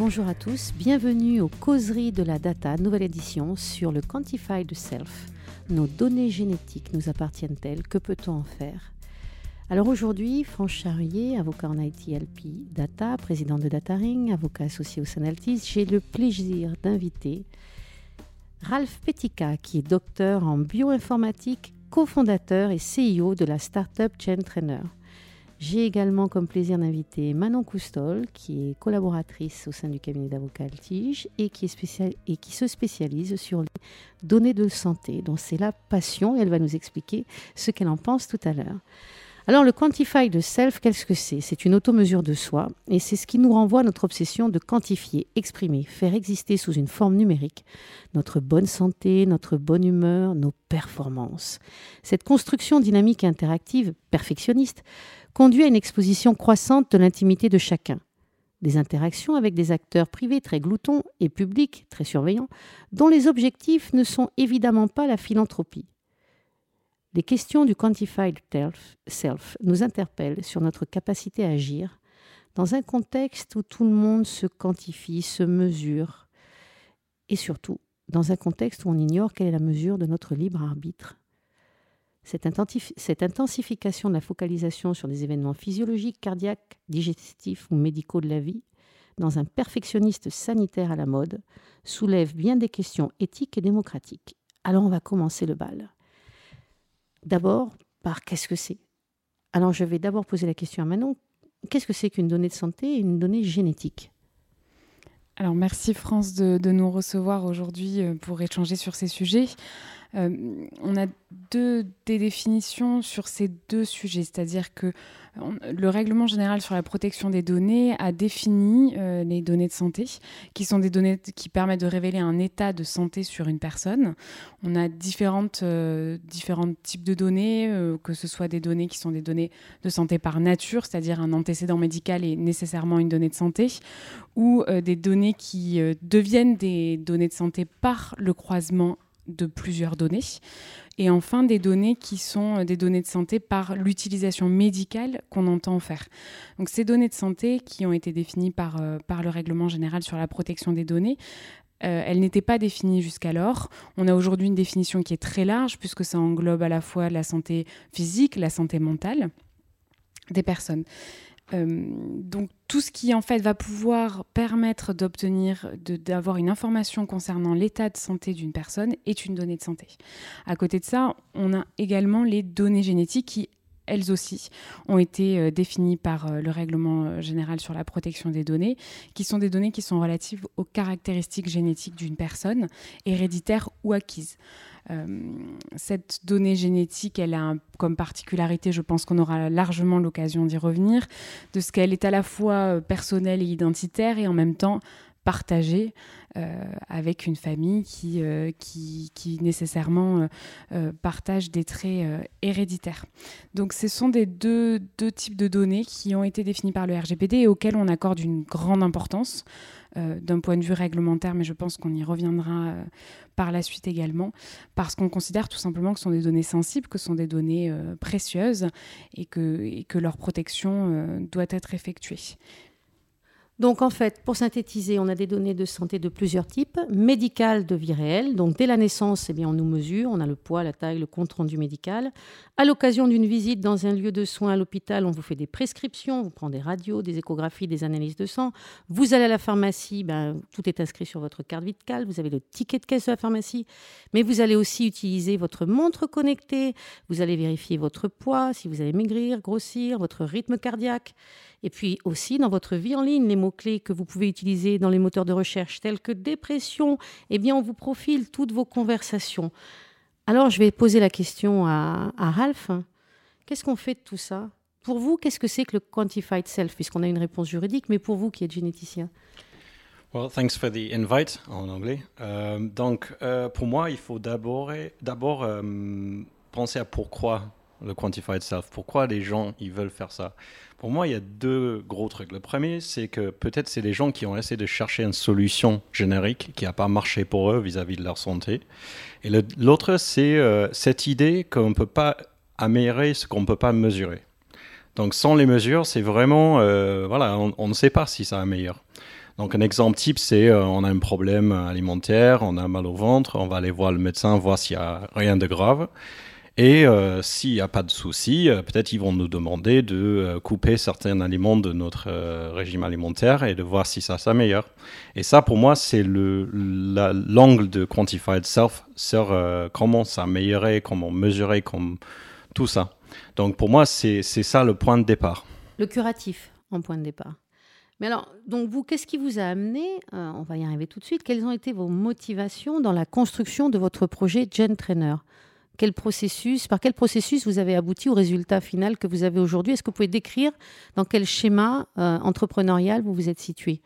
Bonjour à tous, bienvenue aux causeries de la data, nouvelle édition sur le Quantified Self. Nos données génétiques nous appartiennent-elles Que peut-on en faire? Alors aujourd'hui, Franche Charrier, avocat en ITLP Data, président de DataRing, avocat associé au Sanaltis, j'ai le plaisir d'inviter Ralph Petica, qui est docteur en bioinformatique, cofondateur et CEO de la startup Chain Trainer. J'ai également comme plaisir d'inviter Manon Coustol, qui est collaboratrice au sein du cabinet d'avocats Altige et qui, se spécialise sur les données de santé, dont c'est la passion, et elle va nous expliquer ce qu'elle en pense tout à l'heure. Alors le quantify de self, qu'est-ce que c'est? C'est une auto-mesure de soi et c'est ce qui nous renvoie à notre obsession de quantifier, exprimer, faire exister sous une forme numérique notre bonne santé, notre bonne humeur, nos performances. Cette construction dynamique et interactive, perfectionniste, conduit à une exposition croissante de l'intimité de chacun. Des interactions avec des acteurs privés très gloutons et publics très surveillants, dont les objectifs ne sont évidemment pas la philanthropie. Les questions du quantified self nous interpellent sur notre capacité à agir dans un contexte où tout le monde se quantifie, se mesure, et surtout dans un contexte où on ignore quelle est la mesure de notre libre arbitre. Cette, intensification de la focalisation sur des événements physiologiques, cardiaques, digestifs ou médicaux de la vie, dans un perfectionniste sanitaire à la mode, soulève bien des questions éthiques et démocratiques. Alors on va commencer le bal. D'abord, par qu'est-ce que c'est? Alors, je vais d'abord poser la question à Manon. Qu'est-ce que c'est qu'une donnée de santé et une donnée génétique? Alors merci France de, nous recevoir aujourd'hui euh, pour échanger sur ces sujets. Euh, on a deux des définitions sur ces deux sujets, c'est-à-dire que le règlement général sur la protection des données a défini euh, les données de santé, qui sont des données qui permettent de révéler un état de santé sur une personne. On a différentes, euh, différents types de données, que ce soit des données qui sont des données de santé par nature, c'est-à-dire un antécédent médical est nécessairement une donnée de santé, ou des données qui deviennent des données de santé par le croisement de plusieurs données. Et enfin, des données qui sont euh, des données de santé par l'utilisation médicale qu'on entend faire. Donc ces données de santé qui ont été définies par, euh, par le règlement général sur la protection des données, euh, elles n'étaient pas définies jusqu'alors. On a aujourd'hui une définition qui est très large puisque ça englobe à la fois la santé physique, la santé mentale des personnes. Euh, donc tout ce qui en fait va pouvoir permettre d'obtenir, d'avoir une information concernant l'état de santé d'une personne est une donnée de santé. À côté de ça, on a également les données génétiques qui elles aussi, ont été euh, définies par euh, le règlement général sur la protection des données, qui sont des données qui sont relatives aux caractéristiques génétiques d'une personne, héréditaires ou acquises. Euh, cette donnée génétique, elle a comme particularité, je pense qu'on aura largement l'occasion d'y revenir, de ce qu'elle est à la fois euh, personnelle et identitaire et en même temps partagée euh, avec une famille qui, qui, qui, nécessairement partage des traits héréditaires. Donc ce sont des deux, deux, types de données qui ont été définis par le RGPD et auxquelles on accorde une grande importance. Euh, d'un point de vue réglementaire, mais je pense qu'on y reviendra euh, par la suite également, parce qu'on considère tout simplement que ce sont des données sensibles, que ce sont des données euh, précieuses et que, et que leur protection doit être effectuée. Donc en fait, pour synthétiser, on a des données de santé de plusieurs types. Médicales de vie réelle, donc dès la naissance, eh bien, on nous mesure, on a le poids, la taille, le compte rendu médical. À l'occasion d'une visite dans un lieu de soins à l'hôpital, on vous fait des prescriptions, on vous prend des radios, des échographies, des analyses de sang. Vous allez à la pharmacie, ben, tout est inscrit sur votre carte vitale, vous avez le ticket de caisse de la pharmacie, mais vous allez aussi utiliser votre montre connectée, vous allez vérifier votre poids, si vous allez maigrir, grossir, votre rythme cardiaque. Et puis aussi dans votre vie en ligne, les mots-clés que vous pouvez utiliser dans les moteurs de recherche tels que dépression, eh bien on vous profile toutes vos conversations. Alors je vais poser la question à, Ralph. Qu'est-ce qu'on fait de tout ça? Pour vous, qu'est-ce que c'est que le quantified self? Puisqu'on a une réponse juridique, mais pour vous qui êtes généticien Well, thanks for the invite en anglais. Euh, donc, euh, pour moi, il faut d'abord, euh, penser à pourquoi le quantified self. Pourquoi les gens ils veulent faire ça? Pour moi, il y a deux gros trucs. Le premier, c'est que peut-être c'est les gens qui ont essayé de chercher une solution générique qui n'a pas marché pour eux vis-à-vis de leur santé. Et l'autre, c'est euh, cette idée qu'on ne peut pas améliorer ce qu'on ne peut pas mesurer. Donc sans les mesures, c'est vraiment, euh, voilà, on, ne sait pas si ça améliore. Donc un exemple type, c'est euh, on a un problème alimentaire, on a mal au ventre, on va aller voir le médecin, voir s'il n'y a rien de grave. Et euh, s'il n'y a pas de souci, euh, peut-être ils vont nous demander de couper certains aliments de notre régime alimentaire et de voir si ça s'améliore. Et ça, pour moi, c'est l'angle de Quantified Self sur comment s'améliorer, comment mesurer, comme, tout ça. Donc pour moi, c'est ça le point de départ. Le curatif en point de départ. Mais alors, donc vous, qu'est-ce qui vous a amené, euh, on va y arriver tout de suite, quelles ont été vos motivations dans la construction de votre projet Gen Trainer? Par quel processus vous avez abouti au résultat final que vous avez aujourd'hui? Est-ce que vous pouvez décrire dans quel schéma euh, entrepreneurial vous vous êtes situé?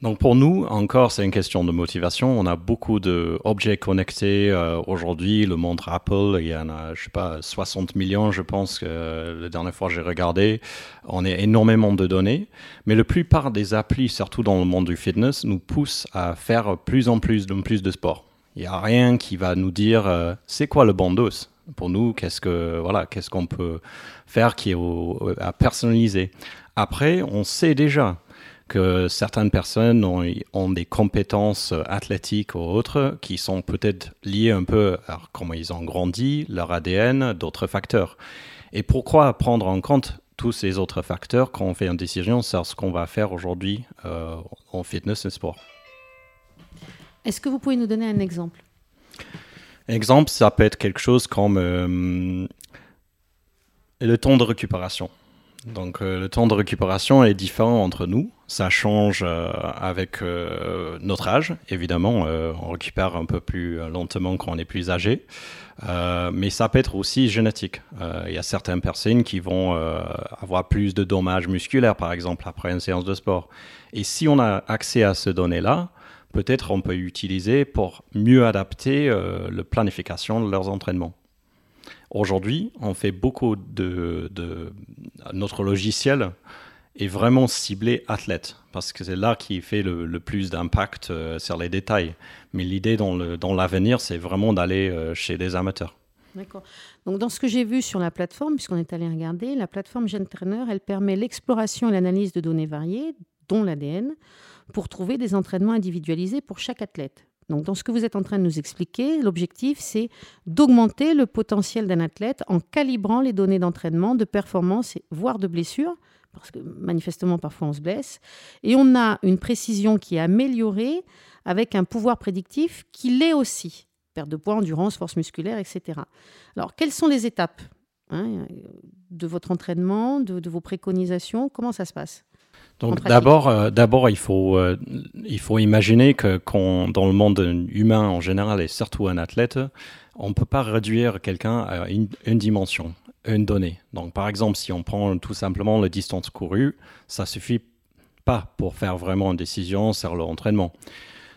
Donc pour nous, encore, c'est une question de motivation. On a beaucoup d'objets connectés euh, aujourd'hui. Le montre Apple, il y en a, je sais pas, 60 millions, je pense, que euh, la dernière fois j'ai regardé. On a énormément de données. Mais la plupart des applis, surtout dans le monde du fitness, nous poussent à faire plus en plus, de plus de sport. Il n'y a rien qui va nous dire euh, c'est quoi le bon dos pour nous, qu'est-ce que voilà, qu'est-ce qu'on peut faire qui est à personnaliser. Après, on sait déjà que certaines personnes ont, des compétences athlétiques ou autres qui sont peut-être liées un peu à comment ils ont grandi, leur ADN, d'autres facteurs. Et pourquoi prendre en compte tous ces autres facteurs quand on fait une décision sur ce qu'on va faire aujourd'hui euh, en fitness et sport? Est-ce que vous pouvez nous donner un exemple? Exemple, ça peut être quelque chose comme euh, le temps de récupération. Donc euh, le temps de récupération est différent entre nous. Ça change euh, avec notre âge, évidemment. on récupère un peu plus lentement quand on est plus âgé. mais ça peut être aussi génétique. Il y a certaines personnes qui vont avoir plus de dommages musculaires, par exemple, après une séance de sport. Et si on a accès à ces données-là, peut-être on peut utiliser pour mieux adapter la planification de leurs entraînements. Aujourd'hui, on fait beaucoup de, Notre logiciel est vraiment ciblé athlète, parce que c'est là qui fait le, plus d'impact euh, sur les détails. Mais l'idée dans l'avenir, c'est vraiment d'aller euh, chez des amateurs. D'accord. Donc, dans ce que j'ai vu sur la plateforme, puisqu'on est allé regarder, la plateforme GenTrainer, elle permet l'exploration et l'analyse de données variées, dont l'ADN, pour trouver des entraînements individualisés pour chaque athlète. Donc, dans ce que vous êtes en train de nous expliquer, l'objectif, c'est d'augmenter le potentiel d'un athlète en calibrant les données d'entraînement, de performance, voire de blessure, parce que manifestement, parfois, on se blesse. Et on a une précision qui est améliorée avec un pouvoir prédictif qui l'est aussi. Perte de poids, endurance, force musculaire, etc. Alors, quelles sont les étapes hein, de votre entraînement, de vos préconisations? Comment ça se passe? Donc d'abord, euh, d'abord il faut euh, il faut imaginer que dans le monde humain en général et surtout un athlète, on peut pas réduire quelqu'un à une, dimension, une donnée. Donc par exemple, si on prend tout simplement la distance courue, ça suffit pas pour faire vraiment une décision sur l'entraînement.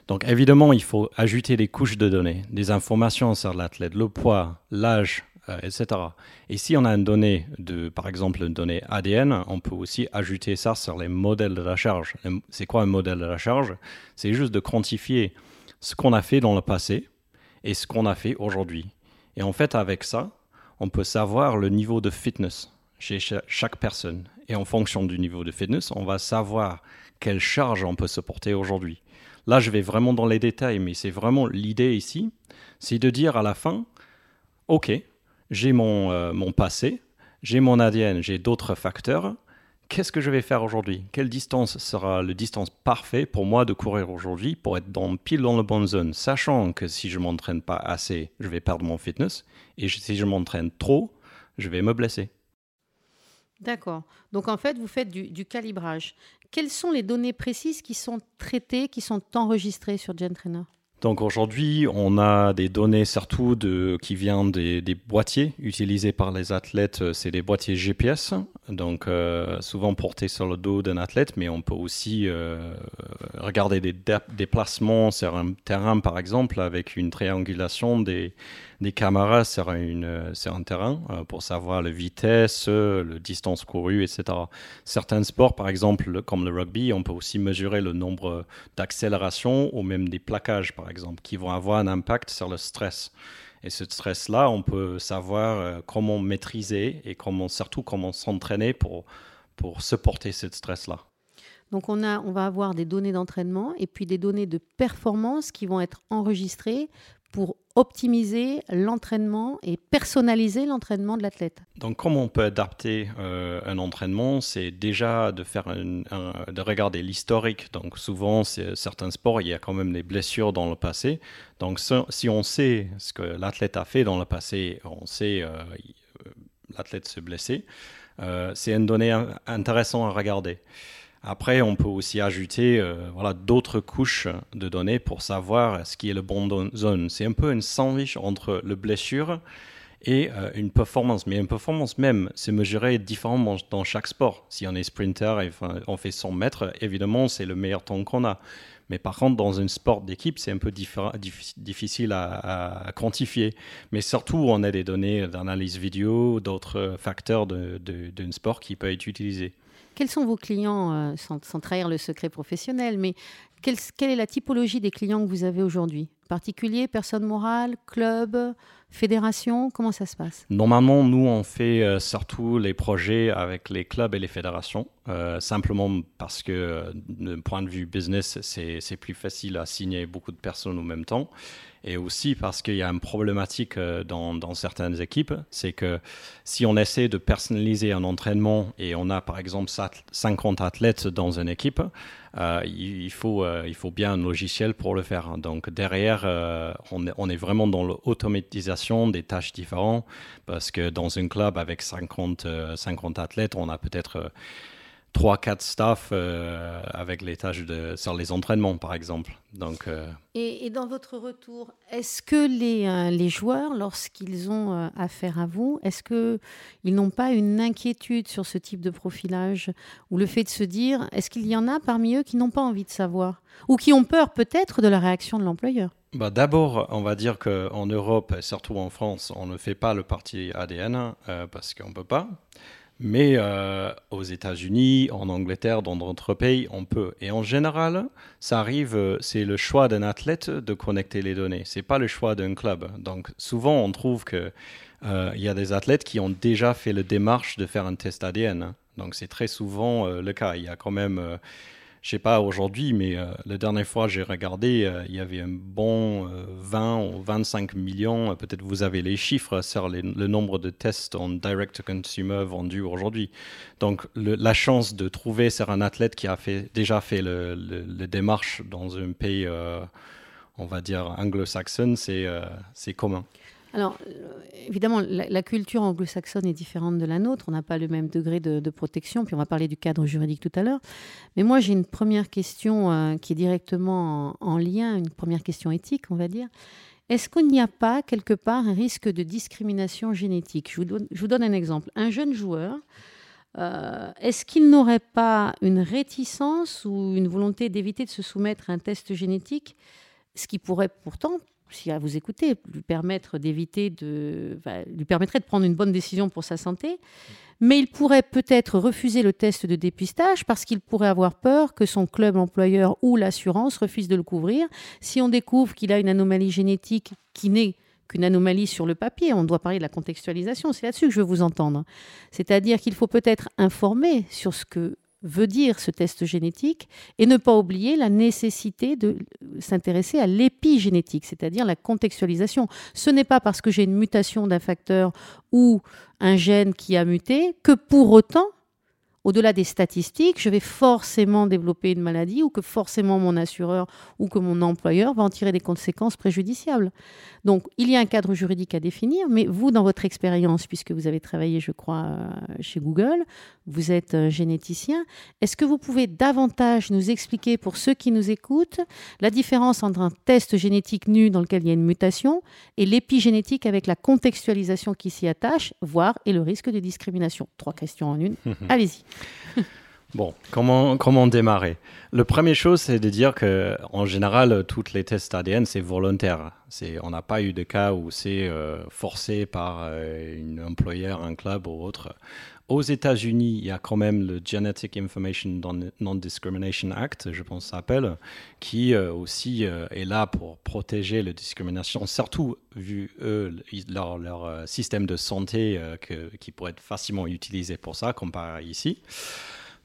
Donc évidemment, il faut ajouter des couches de données, des informations sur l'athlète, le poids, l'âge, euh, etc. Et si on a une donnée, de, par exemple une donnée ADN, on peut aussi ajouter ça sur les modèles de la charge. C'est quoi un modèle de la charge? C'est juste de quantifier ce qu'on a fait dans le passé et ce qu'on a fait aujourd'hui. Et en fait, avec ça, on peut savoir le niveau de fitness chez chaque personne. Et en fonction du niveau de fitness, on va savoir quelle charge on peut supporter aujourd'hui. Là, je vais vraiment dans les détails, mais c'est vraiment l'idée ici, c'est de dire à la fin, OK, j'ai mon, euh, mon passé, j'ai mon ADN, j'ai d'autres facteurs. Qu'est-ce que je vais faire aujourd'hui? Quelle distance sera le distance parfait pour moi de courir aujourd'hui pour être dans, pile dans la bonne zone, sachant que si je m'entraîne pas assez, je vais perdre mon fitness, et si je m'entraîne trop, je vais me blesser. D'accord. Donc en fait, vous faites du, du, calibrage. Quelles sont les données précises qui sont traitées, qui sont enregistrées sur GenTrainer? Donc aujourd'hui, on a des données surtout qui viennent des, boîtiers utilisés par les athlètes. Euh, c'est des boîtiers GPS, donc euh, souvent portés sur le dos d'un athlète, mais on peut aussi euh, regarder des déplacements sur un terrain, par exemple, avec une triangulation des, des caméras sur, une, sur un terrain pour savoir la vitesse, la distance courue, etc. Certains sports, par exemple, comme le rugby, on peut aussi mesurer le nombre d'accélérations ou même des plaquages, par exemple, qui vont avoir un impact sur le stress. Et ce stress-là, on peut savoir euh, comment maîtriser et comment, surtout comment s'entraîner pour, pour supporter ce stress-là. Donc on, a, on va avoir des données d'entraînement et puis des données de performance qui vont être enregistrées pour optimiser l'entraînement et personnaliser l'entraînement de l'athlète. Donc, comment on peut adapter euh, un entraînement? C'est déjà de faire de regarder l'historique. Donc, souvent, certains sports, il y a quand même des blessures dans le passé. Donc, si on sait ce que l'athlète a fait dans le passé, on sait euh, l'athlète se blesser. Euh, c'est une donnée intéressante à regarder. Après, on peut aussi ajouter euh, voilà, d'autres couches de données pour savoir ce qui est le bon zone. C'est un peu une sandwich entre le blessure et euh, une performance. Mais une performance même, c'est mesuré différemment dans chaque sport. Si on est sprinter et on fait 100 mètres, évidemment, c'est le meilleur temps qu'on a. Mais par contre, dans un sport d'équipe, c'est un peu difficile à, quantifier. Mais surtout, on a des données d'analyse vidéo, d'autres facteurs d'un sport qui peuvent être utilisés. Quels sont vos clients, euh, sans, trahir le secret professionnel, mais quelle, est la typologie des clients que vous avez aujourd'hui? Particulier, personne morale, club, fédération Comment ça se passe? Normalement, nous, on fait euh, surtout les projets avec les clubs et les fédérations, euh, simplement parce que, d'un point de vue business, c'est plus facile à signer beaucoup de personnes au même temps et aussi parce qu'il y a une problématique euh, dans, certaines équipes, c'est que si on essaie de personnaliser un entraînement et on a par exemple 50 athlètes dans une équipe, euh, il, faut, euh, il faut bien un logiciel pour le faire. Donc derrière, on, est, vraiment dans l'automatisation des tâches différentes parce que dans un club avec 50, 50 athlètes, on a peut-être 3-4 staff euh, avec les tâches de, sur les entraînements, par exemple. Donc, euh, et, dans votre retour, est-ce que les, euh, les joueurs, lorsqu'ils ont affaire à vous, est-ce qu'ils n'ont pas une inquiétude sur ce type de profilage ou le fait de se dire, est-ce qu'il y en a parmi eux qui n'ont pas envie de savoir ou qui ont peur peut-être de la réaction de l'employeur? Bah D'abord, on va dire qu'en Europe, et surtout en France, on ne fait pas le parti ADN parce qu'on ne peut pas. Mais euh, aux États-Unis, en Angleterre, dans d'autres pays, on peut. Et en général, ça arrive, euh, c'est le choix d'un athlète de connecter les données. C'est pas le choix d'un club. Donc souvent, on trouve que euh, il y a des athlètes qui ont déjà fait le démarche de faire un test ADN. Donc c'est très souvent le cas. Il y a quand même je sais pas aujourd'hui, mais euh, la dernière fois j'ai regardé, euh, il y avait un bon 20 euh, ou 25 millions, peut-être vous avez les chiffres sur le nombre de tests en direct-to-consumer vendus aujourd'hui. Donc la chance de trouver sur un athlète qui a déjà fait le, le démarche dans un pays, on va dire, anglo-saxon, c'est commun. Alors, euh, évidemment, la, culture anglo-saxonne est différente de la nôtre. On n'a pas le même degré de, protection. Puis on va parler du cadre juridique tout à l'heure. Mais moi, j'ai une première question euh, qui est directement en, lien, une première question éthique, on va dire. Est-ce qu'il n'y a pas quelque part un risque de discrimination génétique? Je vous, donne, un exemple. Un jeune joueur, euh, est-ce qu'il n'aurait pas une réticence ou une volonté d'éviter de se soumettre à un test génétique, ce qui pourrait pourtant si à vous écouter, lui permettre d'éviter de, lui permettrait de prendre une bonne décision pour sa santé. Mais il pourrait peut-être refuser le test de dépistage parce qu'il pourrait avoir peur que son club employeur ou l'assurance refuse de le couvrir. Si on découvre qu'il a une anomalie génétique qui n'est qu'une anomalie sur le papier, on doit parler de la contextualisation, c'est là-dessus que je veux vous entendre. C'est-à-dire qu'il faut peut-être informer sur ce que veut dire ce test génétique et ne pas oublier la nécessité de s'intéresser à l'épigénétique, c'est-à-dire la contextualisation. Ce n'est pas parce que j'ai une mutation d'un facteur ou un gène qui a muté que pour autant au-delà des statistiques, je vais forcément développer une maladie ou que forcément mon assureur ou que mon employeur va en tirer des conséquences préjudiciables. Donc, il y a un cadre juridique à définir, mais vous, dans votre expérience, puisque vous avez travaillé, je crois, euh, chez Google, vous êtes euh, généticien, est-ce que vous pouvez davantage nous expliquer, pour ceux qui nous écoutent, la différence entre un test génétique nu dans lequel il y a une mutation et l'épigénétique avec la contextualisation qui s'y attache, voire et le risque de discrimination? Trois questions en une. Allez-y. Bon, comment, comment démarrer? Le première chose, c'est de dire que en général, toutes les tests ADN, c'est volontaire. On n'a pas eu de cas où c'est euh, forcé par euh, une employeur, un club ou autre. Aux États-Unis, il y a quand même le Genetic Information Non-Discrimination Act, je pense ça s'appelle, qui euh, aussi est là pour protéger la discrimination, surtout vu eux, leur, leur système de santé qui pourrait être facilement utilisé pour ça, comparé ici.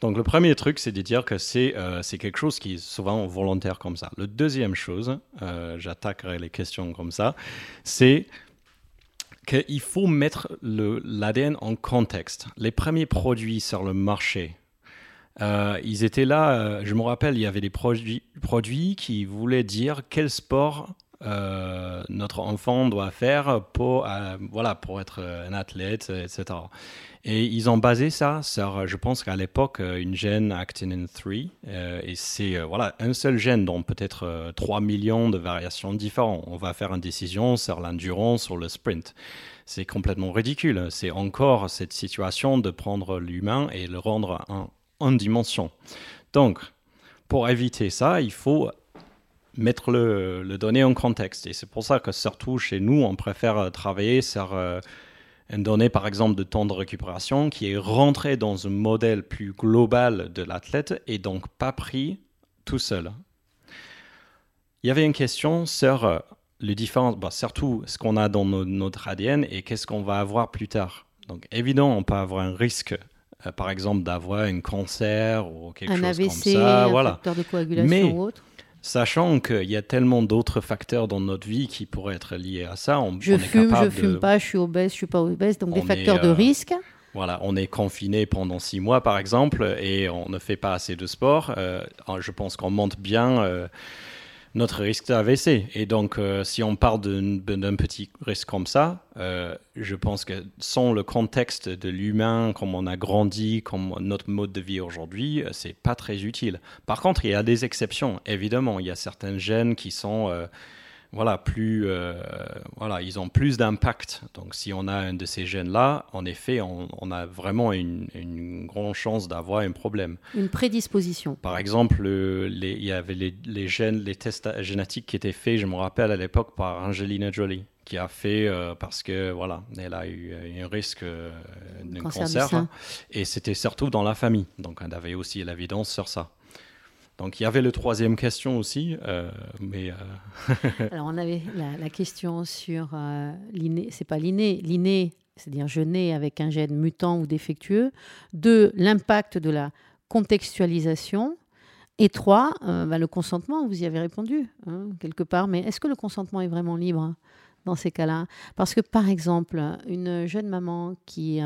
Donc le premier truc, c'est de dire que c'est quelque chose qui est souvent volontaire comme ça. Le deuxième chose, j'attaquerai les questions comme ça, c'est qu'il faut mettre l'ADN en contexte. Les premiers produits sur le marché, euh, ils étaient là, euh, je me rappelle, il y avait des produits, produits qui voulaient dire quel sport euh, notre enfant doit faire pour, voilà, pour être un athlète, etc. Et ils ont basé ça sur, je pense qu'à l'époque, une gène actinin 3. et c'est voilà, un seul gène dont peut-être 3 millions de variations différentes. On va faire une décision sur l'endurance, sur le sprint. C'est complètement ridicule. C'est encore cette situation de prendre l'humain et le rendre un en dimension. Donc, pour éviter ça, il faut mettre le, le donné en contexte. Et c'est pour ça que surtout chez nous, on préfère travailler sur euh, une donnée, par exemple, de temps de récupération qui est rentrée dans un modèle plus global de l'athlète et donc pas pris tout seul. Il y avait une question sur euh, les différences, bah, surtout ce qu'on a dans notre ADN et qu'est-ce qu'on va avoir plus tard. Donc évidemment, on peut avoir un risque euh, par exemple, d'avoir un cancer ou quelque chose comme ça. Un voilà. facteur de coagulation Mais, ou autre. Sachant qu'il y a tellement d'autres facteurs dans notre vie qui pourraient être liés à ça, on, je on fume, je ne fume pas, je suis obèse, je suis pas obèse, donc des facteurs de euh, risque. Voilà, on est confiné pendant six mois par exemple et on ne fait pas assez de sport. Euh, je pense qu'on monte bien notre risque d'AVC. Et donc, euh, si on parle d'un petit risque comme ça, euh, je pense que sans le contexte de l'humain, comme on a grandi, comme notre mode de vie aujourd'hui, euh, c'est pas très utile. Par contre, il y a des exceptions, évidemment. Il y a certains gènes qui sont voilà, plus, euh, voilà, ils ont plus d'impact. Donc, si on a un de ces gènes-là, en effet, on, a vraiment une, grande chance d'avoir un problème. Une prédisposition. Par exemple, les, il y avait les, gènes, les tests génétiques qui étaient faits, je me rappelle à l'époque, par Angelina Jolie, qui a fait euh, parce que, voilà, elle a eu un risque euh, d'un cancer. et c'était surtout dans la famille. Donc, on avait aussi l'évidence sur ça. Donc il y avait le troisième question aussi, euh, mais. Euh, Alors on avait la, question sur euh, l'inné, c'est pas l'inné, l'inné, c'est-à-dire je nais avec un gène mutant ou défectueux. Deux, l'impact de la contextualisation. Et trois, bah, le consentement. Vous y avez répondu hein, quelque part, mais est-ce que le consentement est vraiment libre dans ces cas-là? Parce que par exemple, une jeune maman qui,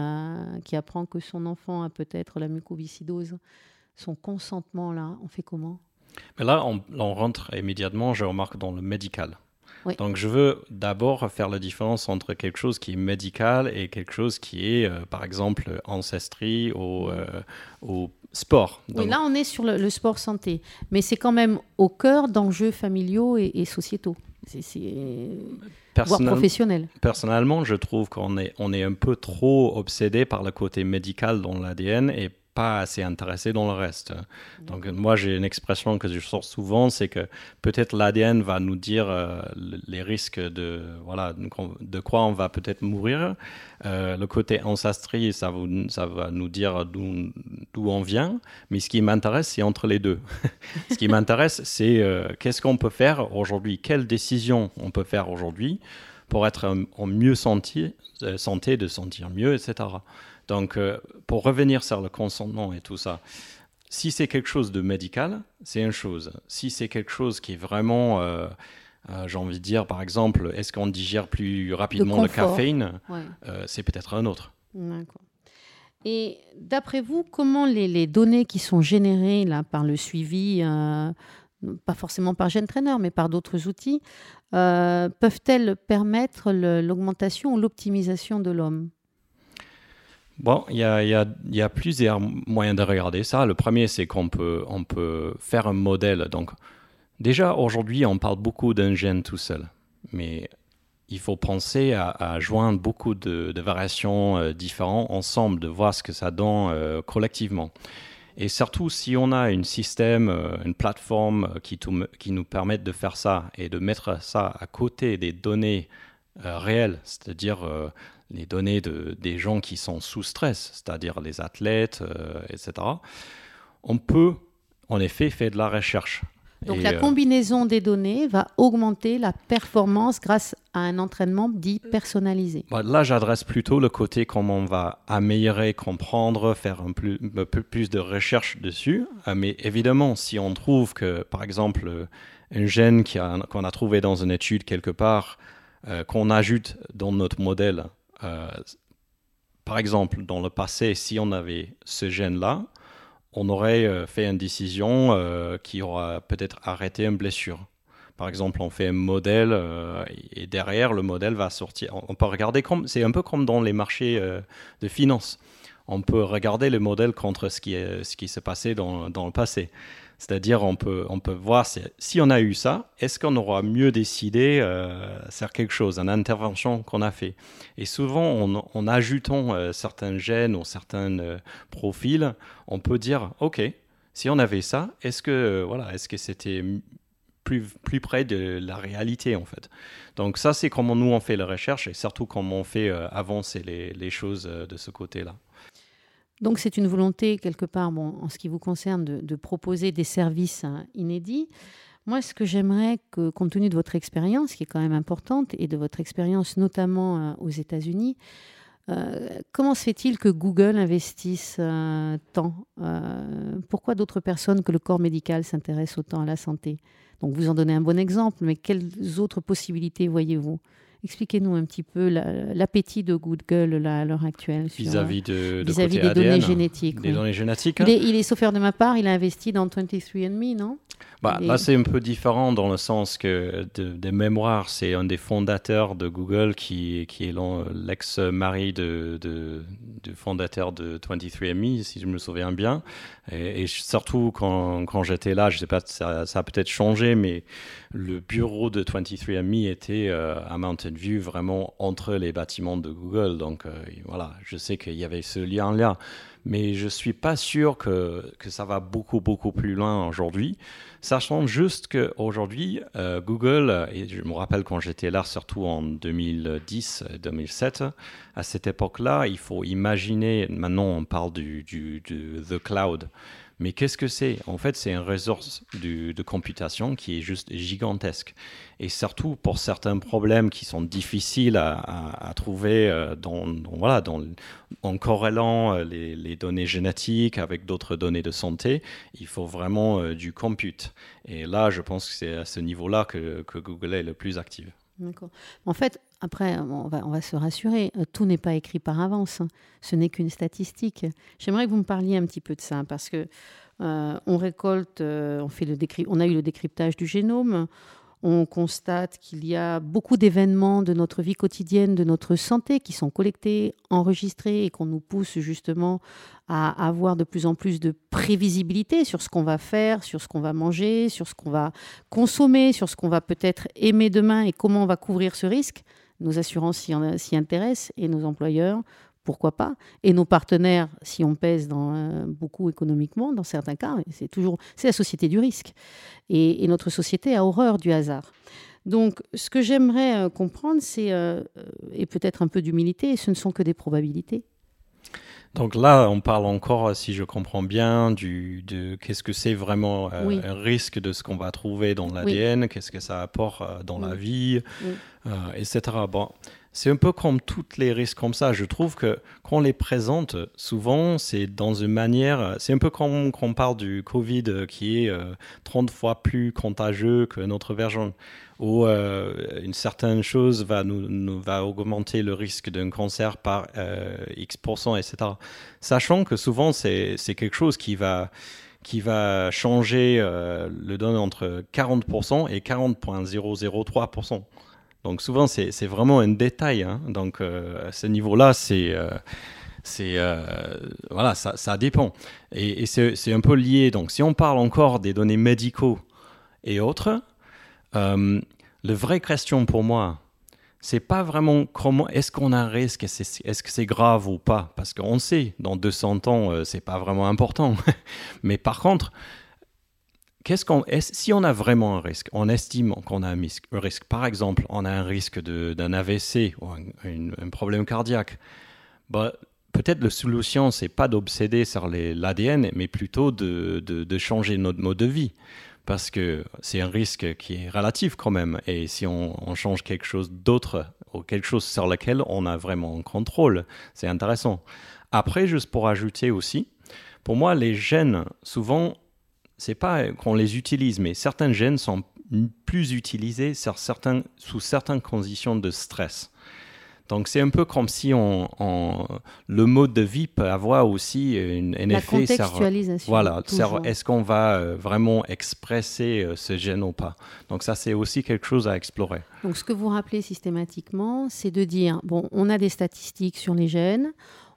qui apprend que son enfant a peut-être la mucoviscidose son consentement là, on fait comment? Mais là, on, rentre immédiatement, je remarque, dans le médical. Donc je veux d'abord faire la différence entre quelque chose qui est médical et quelque chose qui est, euh, par exemple, ancestrie ou, euh, sport. Oui, là on est sur le, sport santé, mais c'est quand même au cœur d'enjeux familiaux et, sociétaux. C'est voire professionnels. Personnellement, je trouve qu'on est, on est un peu trop obsédé par le côté médical dans l'ADN et pas assez intéressé dans le reste. Donc moi j'ai une expression que je sors souvent, c'est que peut-être l'ADN va nous dire euh, les risques de voilà de quoi on va peut-être mourir. Euh, le côté ancestrie, ça, ça va nous dire d'où on vient. Mais ce qui m'intéresse, c'est entre les deux. ce qui m'intéresse, c'est euh, qu'est-ce qu'on peut faire aujourd'hui, quelles décisions on peut faire aujourd'hui pour être en mieux santé, de sentir mieux, etc. Donc, euh, pour revenir sur le consentement et tout ça, si c'est quelque chose de médical, c'est une chose. Si c'est quelque chose qui est vraiment, euh, euh, j'ai envie de dire, par exemple, est-ce qu'on digère plus rapidement le caféine, c'est peut-être un autre. D'accord. Et d'après vous, comment les, données qui sont générées là, par le suivi, pas forcément par GenTrainer, mais par d'autres outils, peuvent-elles permettre l'augmentation ou l'optimisation de l'homme? Bon, il y a, plusieurs moyens de regarder ça. Le premier, c'est qu'on peut, faire un modèle. Donc, déjà, aujourd'hui, on parle beaucoup d'un gène tout seul. Mais il faut penser à, joindre beaucoup de, variations euh, différentes ensemble, de voir ce que ça donne euh, collectivement. Et surtout, si on a un système, euh, une plateforme qui, qui nous permet de faire ça et de mettre ça à côté des données réelles, c'est-à-dire les données de, des gens qui sont sous stress, c'est-à-dire les athlètes, euh, etc., on peut en effet faire de la recherche. Donc la combinaison des données va augmenter la performance grâce à un entraînement dit personnalisé. Bah, là, j'adresse plutôt le côté comment on va améliorer, comprendre, faire un, plus, un peu plus de recherche dessus. mais évidemment, si on trouve que, par exemple, un gène qu'on a, a, trouvé dans une étude quelque part, qu'on ajoute dans notre modèle, par exemple, dans le passé, si on avait ce gène-là, on aurait euh, fait une décision euh, qui aura peut-être arrêté une blessure. Par exemple, on fait un modèle euh, et derrière, le modèle va sortir. On peut regarder comme c'est un peu comme dans les marchés de finances. On peut regarder le modèle contre ce qui, ce qui s'est passé dans, dans le passé. C'est-à-dire, on peut, on peut voir si, on a eu ça, est-ce qu'on aura mieux décidé euh, faire quelque chose, une intervention qu'on a fait? Et souvent, en, ajoutant euh, certains gènes ou certains euh, profils, on peut dire, OK, si on avait ça, est-ce que voilà, est-ce que c'était plus, plus près de la réalité en fait? Donc ça, c'est comment nous on fait la recherche et surtout comment on fait avancer les choses de ce côté-là. Donc c'est une volonté, quelque part, en ce qui vous concerne, de, proposer des services hein, inédits. Moi, ce que j'aimerais que, compte tenu de votre expérience, qui est quand même importante, et de votre expérience notamment euh, aux États-Unis, euh, comment se fait-il que Google investisse euh, tant Pourquoi d'autres personnes que le corps médical s'intéressent autant à la santé? Donc vous en donnez un bon exemple, mais quelles autres possibilités voyez-vous? Expliquez-nous un petit peu l'appétit de Google là, à l'heure actuelle. Vis-à-vis de, vis -vis des données génétiques. Des données génétiques. Il, est, il est, sauf faire de ma part, il a investi dans 23andMe, non? Bah, Là, c'est un peu différent dans le sens que des mémoires, c'est un des fondateurs de Google qui, qui est l'ex-mari de, de, du fondateur de 23andMe, si je me souviens bien. Et, surtout quand, quand j'étais là, je ne sais pas, ça, ça a peut-être changé, mais le bureau de 23andMe était euh, à Mountain View, vraiment entre les bâtiments de Google. Donc euh, voilà, je sais qu'il y avait ce lien-là. Mais je suis pas sûr que, que, ça va beaucoup, beaucoup plus loin aujourd'hui. Sachant juste qu'aujourd'hui, euh, Google, et je me rappelle quand j'étais là, surtout en 2010-2007, à cette époque-là, il faut imaginer, maintenant on parle du, du, du The Cloud. Mais qu'est-ce que c'est? En fait, c'est une ressource de computation qui est juste gigantesque. Et surtout pour certains problèmes qui sont difficiles à, trouver euh, dans, voilà, en corrélant euh, les, données génétiques avec d'autres données de santé, il faut vraiment euh, du compute. Et là, je pense que c'est à ce niveau-là que, Google est le plus actif. D'accord. En fait, après, on va, se rassurer, tout n'est pas écrit par avance. Hein. Ce n'est qu'une statistique. J'aimerais que vous me parliez un petit peu de ça, parce que on récolte, on, fait le on a eu le décryptage du génome, on constate qu'il y a beaucoup d'événements de notre vie quotidienne, de notre santé, qui sont collectés, enregistrés et qu'on nous pousse justement à avoir de plus en plus de prévisibilité sur ce qu'on va faire, sur ce qu'on va manger, sur ce qu'on va consommer, sur ce qu'on va peut-être aimer demain et comment on va couvrir ce risque. Nos assurances s'y intéressent et nos employeurs pourquoi pas Et nos partenaires, si on pèse euh, beaucoup économiquement, dans certains cas, c'est toujours c'est la société du risque. Et, notre société a horreur du hasard. Donc, ce que j'aimerais euh, comprendre, c'est, euh, et peut-être un peu d'humilité, ce ne sont que des probabilités. Donc là, on parle encore, si je comprends bien, du, de qu'est-ce que c'est vraiment un risque de ce qu'on va trouver dans l'ADN, qu'est-ce que ça apporte dans la vie, etc. Bon, c'est un peu comme toutes les risques comme ça. Je trouve que quand on les présente, souvent, c'est dans une manière. C'est un peu comme quand on parle du Covid qui est 30 euh, fois plus contagieux que notre version, où euh, une certaine chose va, nous, augmenter le risque d'un cancer par euh, X%, etc. Sachant que souvent, c'est quelque chose qui va qui va changer le don entre 40% et 40,003%. Donc souvent, c'est vraiment un détail. Hein. Donc euh, à ce niveau-là, c'est... Euh, c'est euh, voilà, ça, dépend. Et, c'est un peu lié. Donc, si on parle encore des données médicaux et autres, euh, la vraie question pour moi, c'est pas vraiment comment est-ce qu'on a un risque, est-ce que c'est grave ou pas, parce qu'on sait dans 200 ans, c'est pas vraiment important. Mais par contre, qu'est-ce qu'on, si on a vraiment un risque, on estime qu'on a un risque, par exemple, on a un risque d'un AVC ou un, problème cardiaque, bah, peut-être la solution, c'est pas d'obséder sur l'ADN, mais plutôt de, de, changer notre mode de vie. parce que c'est un risque qui est relatif quand même. Et si on, change quelque chose d'autre ou quelque chose sur lequel on a vraiment un contrôle, c'est intéressant. Après, juste pour ajouter aussi, pour moi, les gènes, souvent, c'est pas qu'on les utilise, mais certains gènes sont plus utilisés sur certains, sous certaines conditions de stress. Donc c'est un peu comme si on, le mode de vie peut avoir aussi un, La effet contextualisation. voilà, est-ce qu'on va euh, vraiment expresser euh, ce gène ou pas Donc ça c'est aussi quelque chose à explorer. Donc ce que vous rappelez systématiquement, c'est de dire bon, on a des statistiques sur les gènes,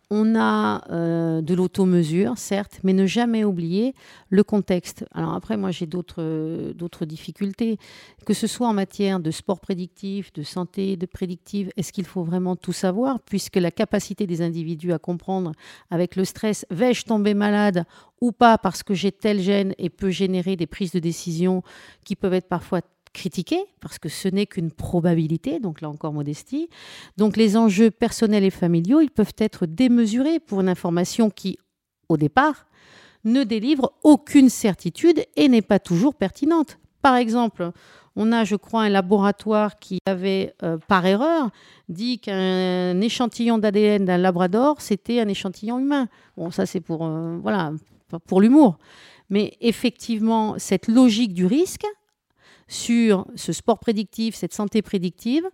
on a euh, de l'automesure, certes, mais ne jamais oublier le contexte. Alors après, moi, j'ai d'autres, d'autres difficultés, que ce soit en matière de sport prédictif, de santé de prédictive. Est-ce qu'il faut vraiment tout savoir, puisque la capacité des individus à comprendre avec le stress, vais-je tomber malade ou pas parce que j'ai tel gène et peut générer des prises de décision qui peuvent être parfois critiquer, parce que ce n'est qu'une probabilité, donc là encore modestie. Donc les enjeux personnels et familiaux, ils peuvent être démesurés pour une information qui, au départ, ne délivre aucune certitude et n'est pas toujours pertinente. Par exemple, on a, je crois, un laboratoire qui avait, euh, par erreur, dit qu'un échantillon d'ADN d'un labrador, c'était un échantillon humain. Bon, ça c'est euh, voilà, pour l'humour. Mais effectivement, cette logique du risque, sur ce sport prédictif, cette santé prédictive,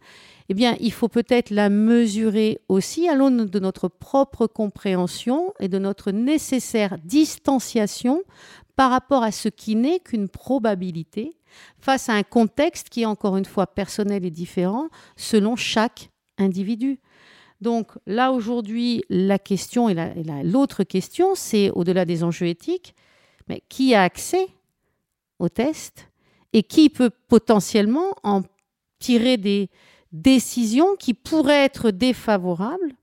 eh bien, il faut peut-être la mesurer aussi à l'aune de notre propre compréhension et de notre nécessaire distanciation par rapport à ce qui n'est qu'une probabilité face à un contexte qui est encore une fois personnel et différent selon chaque individu. Donc là, aujourd'hui, la question et l'autre question, c'est au-delà des enjeux éthiques, mais qui a accès au test et qui peut potentiellement en tirer des décisions qui pourraient être défavorables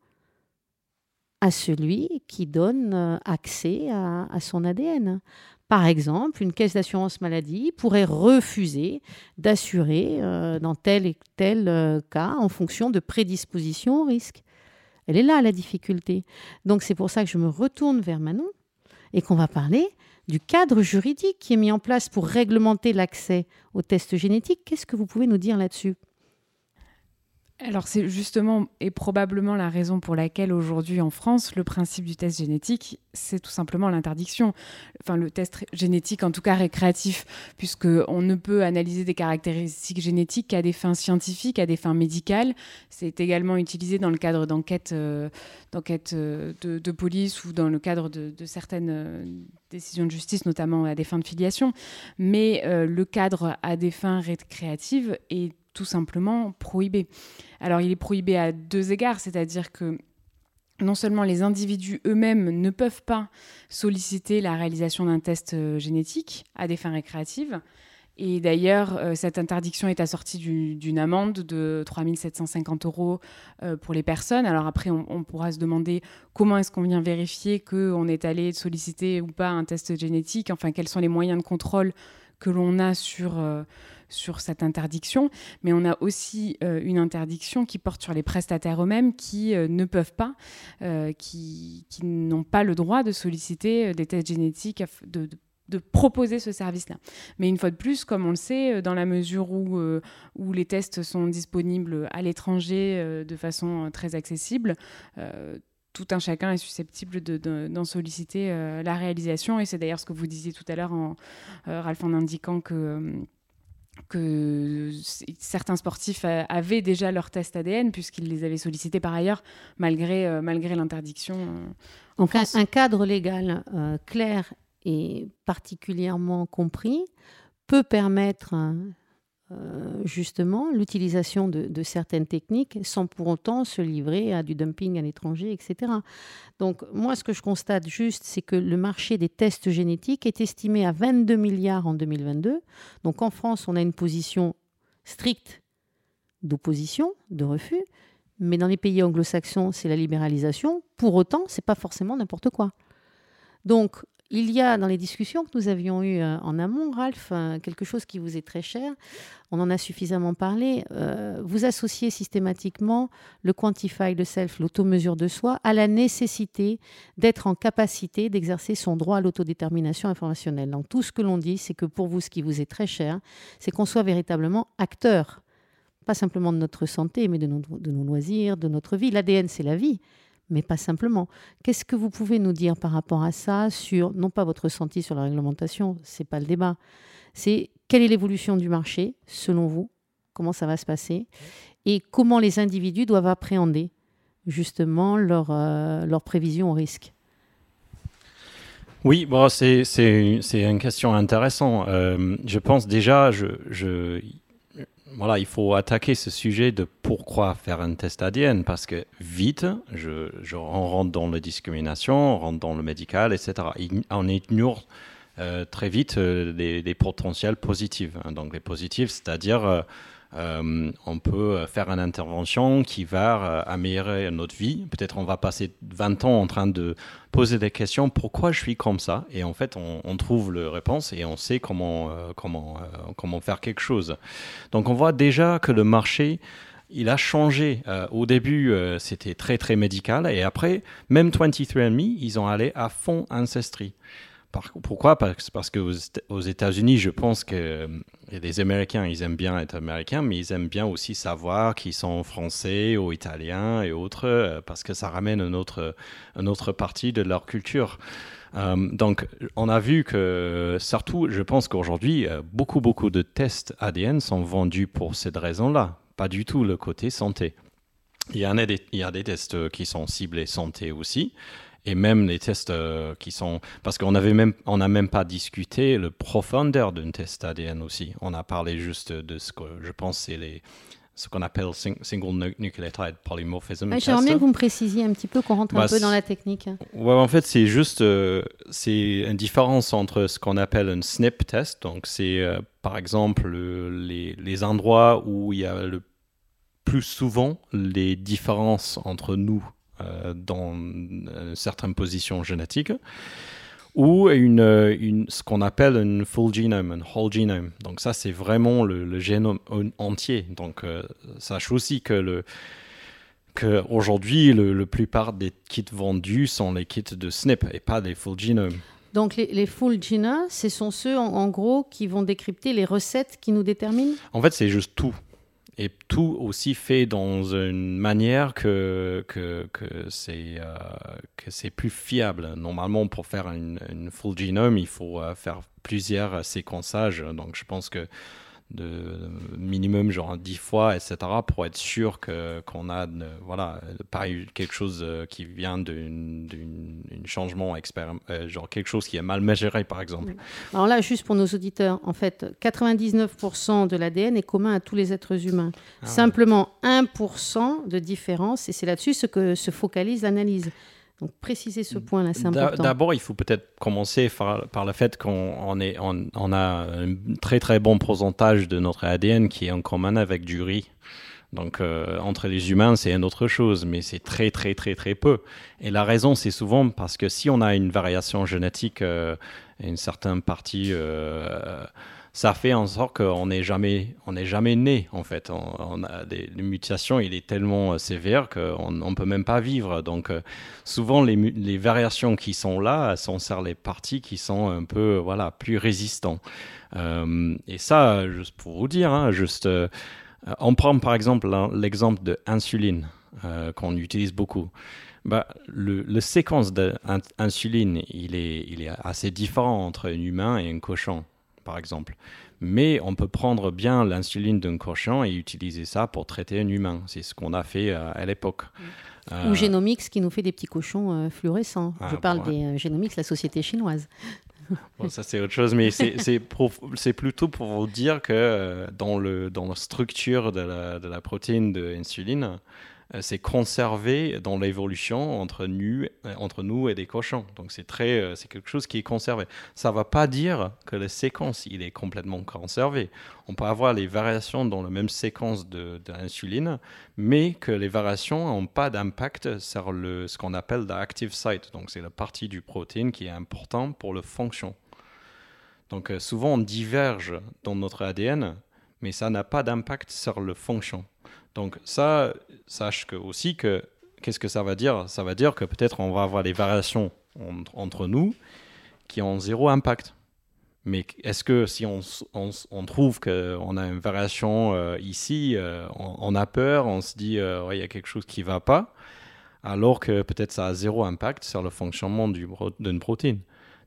à celui qui donne euh, accès à, son ADN. Par exemple, une caisse d'assurance maladie pourrait refuser d'assurer euh, dans tel et tel euh, cas en fonction de prédisposition au risque. Elle est là la difficulté. Donc c'est pour ça que je me retourne vers Manon et qu'on va parler du cadre juridique qui est mis en place pour réglementer l'accès aux tests génétiques. Qu'est-ce que vous pouvez nous dire là-dessus? Alors c'est justement et probablement la raison pour laquelle aujourd'hui en France, le principe du test génétique, c'est tout simplement l'interdiction. Enfin le test génétique en tout cas récréatif, puisqu'on ne peut analyser des caractéristiques génétiques qu'à des fins scientifiques, à des fins médicales. C'est également utilisé dans le cadre d'enquêtes euh, euh, de, police ou dans le cadre de, certaines euh, décisions de justice, notamment à des fins de filiation. Mais le cadre à des fins récréatives est tout simplement prohibé. Alors il est prohibé à deux égards, c'est-à-dire que non seulement les individus eux-mêmes ne peuvent pas solliciter la réalisation d'un test euh, génétique à des fins récréatives, et d'ailleurs, euh, cette interdiction est assortie d'une amende de 3 750 euros euh, pour les personnes. Alors après, on, on pourra se demander comment est-ce qu'on vient vérifier qu'on est allé solliciter ou pas un test génétique, enfin quels sont les moyens de contrôle que l'on a sur sur cette interdiction, mais on a aussi euh, une interdiction qui porte sur les prestataires eux-mêmes qui euh, ne peuvent pas, euh, qui, n'ont pas le droit de solliciter des tests génétiques, de, proposer ce service-là. Mais une fois de plus, comme on le sait, dans la mesure où, où les tests sont disponibles à l'étranger de façon très accessible, tout un chacun est susceptible d'en solliciter la réalisation. Et c'est d'ailleurs ce que vous disiez tout à l'heure, en, Ralph, en indiquant que que certains sportifs avaient déjà leur test ADN puisqu'ils les avaient sollicités par ailleurs malgré, euh, malgré l'interdiction. Euh, Donc un, cadre légal euh, clair et particulièrement compris peut permettre euh, justement l'utilisation de, certaines techniques sans pour autant se livrer à du dumping à l'étranger, etc. Donc moi, ce que je constate juste, c'est que le marché des tests génétiques est estimé à 22 milliards en 2022. Donc en France, on a une position stricte d'opposition, de refus, mais dans les pays anglo-saxons, c'est la libéralisation. Pour autant, c'est pas forcément n'importe quoi. Donc il y a dans les discussions que nous avions eues euh, en amont, Ralph, euh, quelque chose qui vous est très cher. On en a suffisamment parlé. Euh, vous associez systématiquement le quantify, le self, l'auto-mesure de soi, à la nécessité d'être en capacité d'exercer son droit à l'autodétermination informationnelle. Donc tout ce que l'on dit, c'est que pour vous, ce qui vous est très cher, c'est qu'on soit véritablement acteur, pas simplement de notre santé, mais de nos, de nos loisirs, de notre vie. L'ADN, c'est la vie mais pas simplement. Qu'est-ce que vous pouvez nous dire par rapport à ça sur, non pas votre ressenti sur la réglementation, c'est pas le débat, c'est quelle est l'évolution du marché selon vous, comment ça va se passer, et comment les individus doivent appréhender justement leur, euh, prévision au risque? Oui, bon, c'est une question intéressante. Euh, je pense déjà, je, je, voilà, il faut attaquer ce sujet de pourquoi faire un test ADN parce que vite, je, on rentre dans la discrimination, on rentre dans le médical, etc. On ignore euh, très vite euh, les, potentiels positifs. Hein. Donc les positifs, c'est-à-dire euh, euh, on peut faire une intervention qui va euh, améliorer notre vie. Peut-être on va passer 20 ans en train de poser des questions, pourquoi je suis comme ça? Et en fait, on, trouve la réponse et on sait euh, comment faire quelque chose. Donc on voit déjà que le marché il a changé. au début, c'était très très médical et après, même 23andMe, ils ont allé à fond Ancestry pourquoi? Parce, parce qu'aux États-Unis, je pense que euh, les Américains, ils aiment bien être Américains, mais ils aiment bien aussi savoir qu'ils sont français ou italiens et autres, euh, parce que ça ramène une autre, une autre partie de leur culture. Euh, donc, on a vu que, surtout, je pense qu'aujourd'hui, beaucoup, beaucoup de tests ADN sont vendus pour cette raison-là, pas du tout le côté santé. Il y, en a des, il y a des tests qui sont ciblés santé aussi, et même les tests euh, qui sont parce qu'on avait même on n'a même pas discuté le profondeur d'un test ADN aussi. On a parlé juste de ce que je pense c'est les ce qu'on appelle single nucleotide polymorphism. J'aimerais bien que vous me précisiez un petit peu, qu'on rentre un bah, peu dans la technique. Ouais, en fait, c'est juste euh, c'est une différence entre ce qu'on appelle un SNP test. Donc, c'est euh, par exemple les, les endroits où il y a le plus souvent les différences entre nous dans euh, certaines positions génétiques, ou une, une, ce qu'on appelle un full genome, un whole genome. Donc ça, c'est vraiment le, génome entier. Donc euh, sache aussi que le qu'aujourd'hui, le, plupart des kits vendus sont les kits de SNP et pas des full genome. Donc les, full genomes, ce sont ceux en, gros qui vont décrypter les recettes qui nous déterminent? En fait, c'est juste tout et tout aussi fait dans une manière que, que, que c'est euh, que c'est plus fiable. Normalement, pour faire une, full genome, il faut euh, faire plusieurs séquençages. Donc, je pense que de minimum genre 10 fois, etc., pour être sûr que, qu'on a voilà, pas eu quelque chose euh, qui vient d'un changement, euh, genre quelque chose qui est mal mesuré, par exemple. Alors là, juste pour nos auditeurs, en fait, 99% de l'ADN est commun à tous les êtres humains. Ah Simplement 1% de différence, et c'est là-dessus ce que se focalise l'analyse. Donc préciser ce point-là, c'est important. D'abord, il faut peut-être commencer par, le fait qu'on on a un très très bon pourcentage de notre ADN qui est en commun avec du riz. Donc euh, entre les humains, c'est une autre chose, mais c'est très très très très peu. Et la raison, c'est souvent parce que si on a une variation génétique, euh, une certaine partie euh, ça fait en sorte qu'on n'est jamais, on n'est jamais né, en fait. On, a des, mutations, il est tellement euh, sévère qu'on ne peut même pas vivre. Donc, euh, souvent, les, les, variations qui sont là sont sur les parties qui sont un peu, voilà, plus résistants. Euh, et ça, juste pour vous dire, hein, juste, on prend par exemple l'exemple de l'insuline qu'on utilise beaucoup. Bah, le, le, séquence d'insuline, il est, il est assez différent entre un humain et un cochon par exemple. Mais on peut prendre bien l'insuline d'un cochon et utiliser ça pour traiter un humain. C'est ce qu'on a fait euh, à l'époque. Ou Genomics qui nous fait des petits cochons euh, fluorescents. Ah, Je parle des euh, Genomics, la société chinoise. Bon, ça c'est autre chose, mais c'est plutôt pour vous dire que dans, le, dans la structure de la, de la protéine de l'insuline, euh, c'est conservé dans l'évolution entre, euh, entre nous et des cochons. Donc c'est euh, quelque chose qui est conservé. Ça ne va pas dire que la séquence il est complètement conservé. On peut avoir les variations dans la même séquence de, de l'insuline, mais que les variations n'ont pas d'impact sur le, ce qu'on appelle l'active site. Donc c'est la partie du protéine qui est importante pour la fonction. Donc souvent on diverge dans notre ADN, mais ça n'a pas d'impact sur la fonction. Donc ça, sache que aussi que qu'est-ce que ça va dire? Ça va dire que peut-être on va avoir des variations entre, nous qui ont zéro impact. Mais est-ce que si on, trouve qu'on a une variation euh, ici, euh, on, a peur, on se dit euh, il y a quelque chose qui ne va pas, alors que peut-être ça a zéro impact sur le fonctionnement du d'une protéine.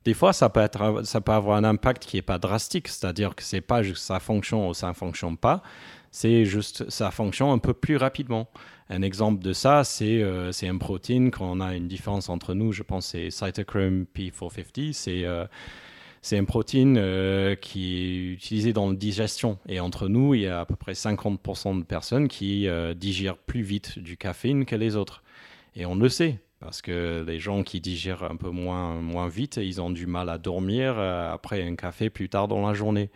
Des fois, ça peut, être, ça peut avoir un impact qui n'est pas drastique, c'est-à-dire que c'est pas juste ça fonctionne ou ça ne fonctionne pas, c'est juste ça fonctionne un peu plus rapidement. Un exemple de ça, c'est euh, c'est une protéine, quand on a une différence entre nous, je pense c'est cytochrome P450, c'est euh, une protéine euh, qui est utilisée dans la digestion. Et entre nous, il y a à peu près 50% de personnes qui digèrent plus vite du caféine que les autres. Et on le sait, parce que les gens qui digèrent un peu moins, moins vite, ils ont du mal à dormir après un café plus tard dans la journée.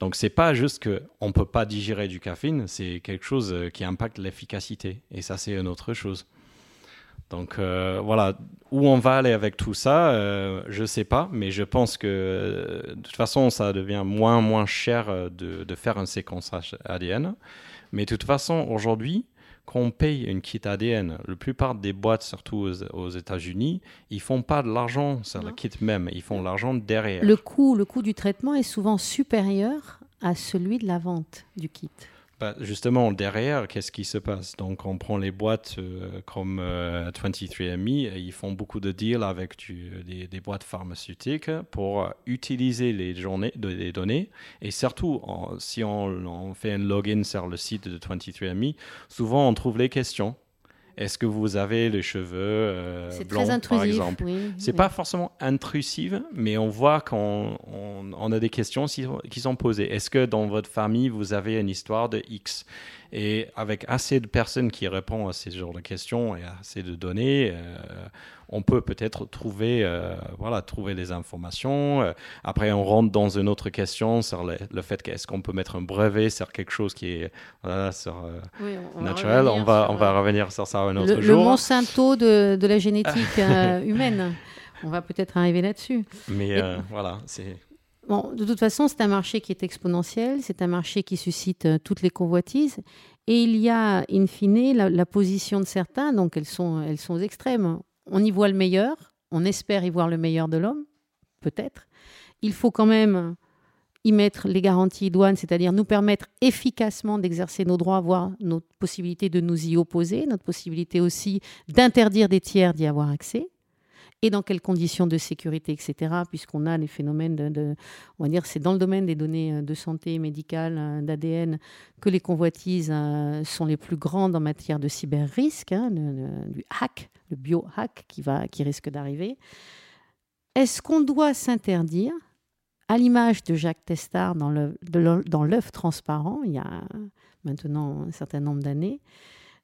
Donc c'est pas juste que on peut pas digérer du caféine, c'est quelque chose euh, qui impacte l'efficacité. Et ça, c'est une autre chose. Donc euh, voilà, où on va aller avec tout ça, euh, je sais pas, mais je pense que de toute façon, ça devient moins moins cher de, de faire un séquençage ADN. Mais de toute façon, aujourd'hui, quand on paye une kit ADN, la plupart des boîtes, surtout aux, aux États-Unis, ils font pas de l'argent sur le kit même, ils font de l'argent derrière. Le coût, le coût du traitement est souvent supérieur à celui de la vente du kit. Justement, derrière, qu'est-ce qui se passe? Donc, on prend les boîtes euh, comme euh, 23andMe, et ils font beaucoup de deals avec du- des, boîtes pharmaceutiques pour euh, utiliser les, journées, les données. Et surtout, si on, on fait un login sur le site de 23andMe, souvent on trouve les questions. Est-ce que vous avez les cheveux euh, C'est blancs, très intrusif. par exemple oui, c'est oui. pas forcément intrusive, mais on voit qu'on on, on a des questions qui sont posées. Est-ce que dans votre famille, vous avez une histoire de X? Et avec assez de personnes qui répondent à ces genres de questions et assez de données, euh, on peut peut-être trouver, euh, voilà, trouver les informations. Euh, Après, on rentre dans une autre question sur le, le fait qu'est-ce qu'on peut mettre un brevet sur quelque chose qui est voilà, sur, euh, Oui, on- on va naturel. On va, sur, on va revenir sur ça un autre le, le jour. Monsanto de, de la génétique euh, humaine. On va peut-être arriver là-dessus. Mais Et- voilà, c'est. De toute façon, c'est un marché qui est exponentiel, c'est un marché qui suscite euh, toutes les convoitises. Et il y a, in fine, la, la position de certains, donc elles sont, elles sont extrêmes. On y voit le meilleur, on espère y voir le meilleur de l'homme, peut-être. Il faut quand même y mettre les garanties douanes, c'est-à-dire nous permettre efficacement d'exercer nos droits, voire notre possibilité de nous y opposer, notre possibilité aussi d'interdire des tiers d'y avoir accès et dans quelles conditions de sécurité, etc., puisqu'on a des phénomènes de, on va dire, c'est dans le domaine des données euh, de santé médicale, euh, d'ADN, que les convoitises euh, sont les plus grandes en matière de cyber-risque, hein, du hack, le bio-hack qui, va, qui risque d'arriver. Est-ce qu'on doit s'interdire, à l'image de Jacques Testard dans l'œuf transparent, il y a maintenant un certain nombre d'années,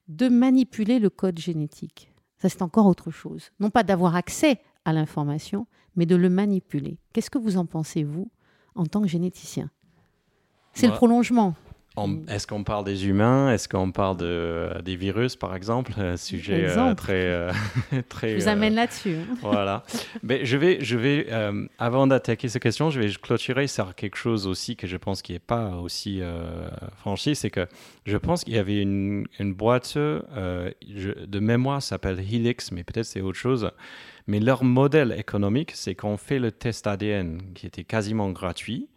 de manipuler le code génétique? Ça, c'est encore autre chose. Non pas d'avoir accès à l'information, mais de le manipuler. Qu'est-ce que vous en pensez, vous, en tant que généticien? C'est le prolongement. On- Est-ce qu'on parle des humains? Est-ce qu'on parle de, euh, des virus, par exemple? Un sujet euh, très... euh, très Je vous euh, amène là-dessus. hein. voilà. Mais je vais, je vais euh, avant d'attaquer cette question, je vais clôturer sur quelque chose aussi que je pense qui n'est pas aussi euh, franchi. C'est que je pense qu'il y avait une, une boîte euh, je- de mémoire, s'appelle Helix, mais peut-être c'est autre chose. Mais leur modèle économique, c'est qu'on fait le test ADN qui était quasiment gratuit.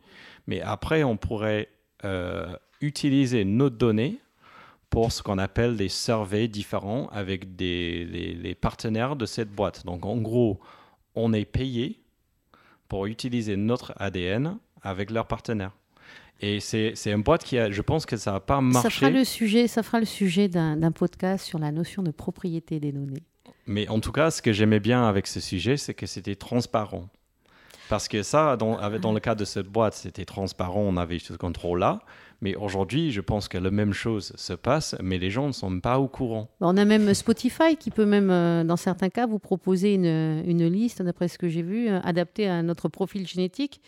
Mais après, on pourrait euh, utiliser nos données pour ce qu'on appelle des surveys différents avec des, les, les partenaires de cette boîte. Donc en gros, on est payé pour utiliser notre ADN avec leurs partenaires. Et c'est une boîte qui a, je pense que ça n'a pas Ça marché. fera le sujet, ça fera le sujet d'un d'un podcast sur la notion de propriété des données. Mais en tout cas, ce que j'aimais bien avec ce sujet, c'est que c'était transparent. Parce que ça, dans, dans le cas de cette boîte, c'était transparent, on avait ce contrôle-là. Mais aujourd'hui, je pense que la même chose se passe, mais les gens ne sont pas au courant. On a même Spotify qui peut même, euh, dans certains cas, vous proposer une, une liste, d'après ce que j'ai vu, euh, adaptée à notre profil génétique